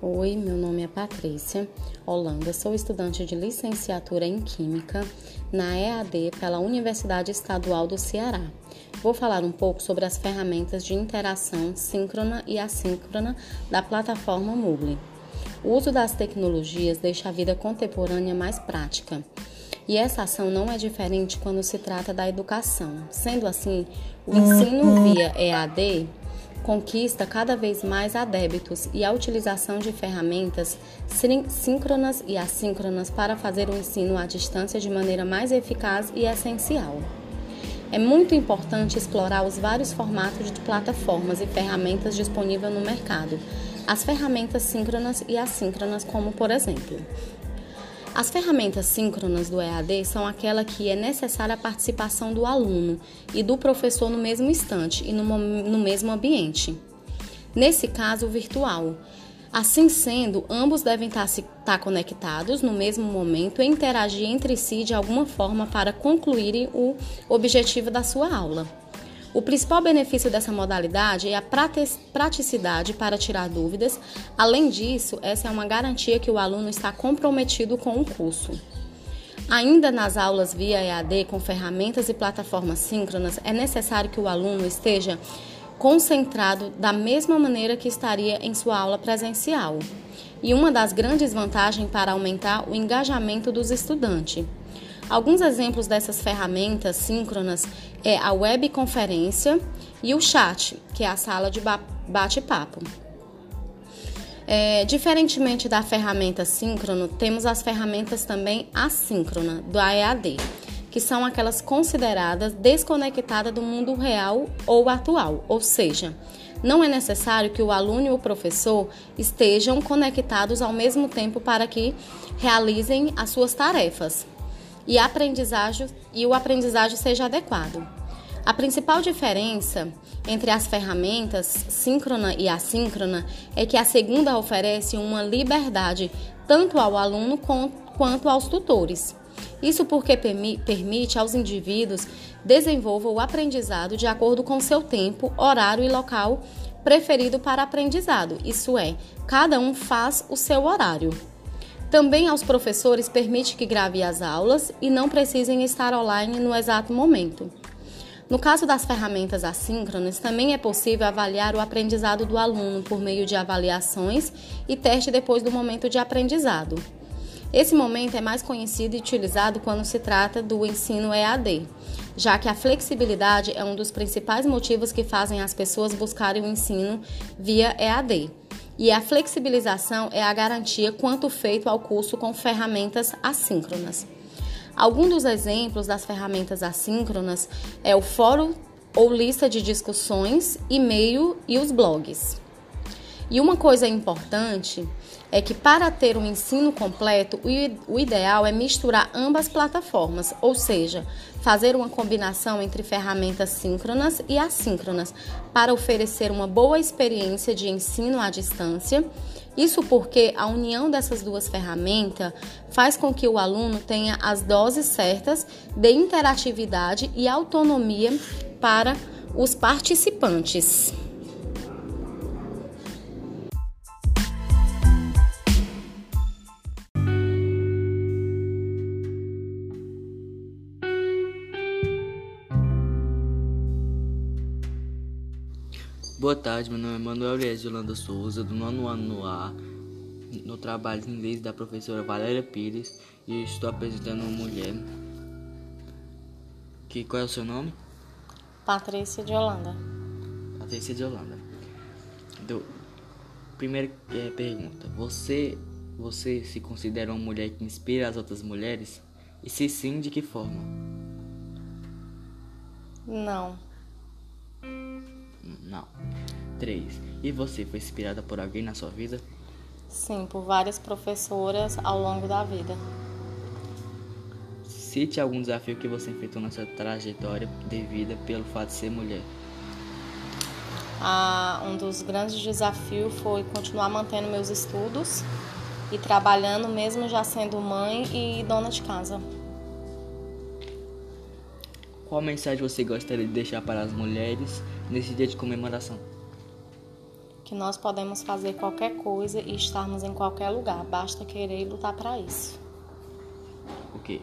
Oi, meu nome é Patrícia Holanda, sou estudante de licenciatura em Química na EAD pela Universidade Estadual do Ceará. Vou falar um pouco sobre as ferramentas de interação síncrona e assíncrona da plataforma Moodle. O uso das tecnologias deixa a vida contemporânea mais prática. E essa ação não é diferente quando se trata da educação. Sendo assim, o ensino via EAD conquista cada vez mais adébitos e a utilização de ferramentas síncronas e assíncronas para fazer o ensino à distância de maneira mais eficaz e essencial. É muito importante explorar os vários formatos de plataformas e ferramentas disponíveis no mercado. As ferramentas síncronas e assíncronas, como por exemplo, as ferramentas síncronas do EAD são aquela que é necessária a participação do aluno e do professor no mesmo instante e no, no mesmo ambiente. Nesse caso, virtual. Assim sendo, ambos devem estar, estar conectados no mesmo momento e interagir entre si de alguma forma para concluírem o objetivo da sua aula. O principal benefício dessa modalidade é a praticidade para tirar dúvidas. Além disso, essa é uma garantia que o aluno está comprometido com o curso. Ainda nas aulas via EAD com ferramentas e plataformas síncronas, é necessário que o aluno esteja concentrado da mesma maneira que estaria em sua aula presencial. E uma das grandes vantagens para aumentar o engajamento dos estudantes. Alguns exemplos dessas ferramentas síncronas é a webconferência e o chat, que é a sala de bate-papo. É, diferentemente da ferramenta síncrono, temos as ferramentas também assíncrona do EAD, que são aquelas consideradas desconectadas do mundo real ou atual, ou seja, não é necessário que o aluno e o professor estejam conectados ao mesmo tempo para que realizem as suas tarefas e, aprendizagem, e o aprendizagem seja adequado. A principal diferença entre as ferramentas síncrona e assíncrona é que a segunda oferece uma liberdade tanto ao aluno quanto aos tutores. Isso porque permite aos indivíduos desenvolver o aprendizado de acordo com seu tempo, horário e local preferido para aprendizado. Isso é, cada um faz o seu horário. Também aos professores permite que grave as aulas e não precisem estar online no exato momento. No caso das ferramentas assíncronas, também é possível avaliar o aprendizado do aluno por meio de avaliações e teste depois do momento de aprendizado. Esse momento é mais conhecido e utilizado quando se trata do ensino EAD, já que a flexibilidade é um dos principais motivos que fazem as pessoas buscarem o ensino via EAD e a flexibilização é a garantia quanto feito ao curso com ferramentas assíncronas. Alguns dos exemplos das ferramentas assíncronas é o fórum ou lista de discussões, e-mail e os blogs. E uma coisa importante é que para ter um ensino completo, o ideal é misturar ambas plataformas, ou seja, fazer uma combinação entre ferramentas síncronas e assíncronas para oferecer uma boa experiência de ensino à distância. Isso porque a união dessas duas ferramentas faz com que o aluno tenha as doses certas de interatividade e autonomia para os participantes. Boa tarde, meu nome é Manuel Elias de Holanda Souza, do nono ano no ar, no trabalho de inglês da professora Valéria Pires, e estou apresentando uma mulher. Que, qual é o seu nome? Patrícia de Holanda. Patrícia de Holanda. Do, primeira é, pergunta: você, você se considera uma mulher que inspira as outras mulheres? E se sim, de que forma? Não. Não. 3. E você foi inspirada por alguém na sua vida? Sim, por várias professoras ao longo da vida. Cite algum desafio que você enfrentou na sua trajetória de vida pelo fato de ser mulher. Ah, um dos grandes desafios foi continuar mantendo meus estudos e trabalhando, mesmo já sendo mãe e dona de casa. Qual mensagem você gostaria de deixar para as mulheres nesse dia de comemoração? que nós podemos fazer qualquer coisa e estarmos em qualquer lugar, basta querer e lutar para isso. Ok.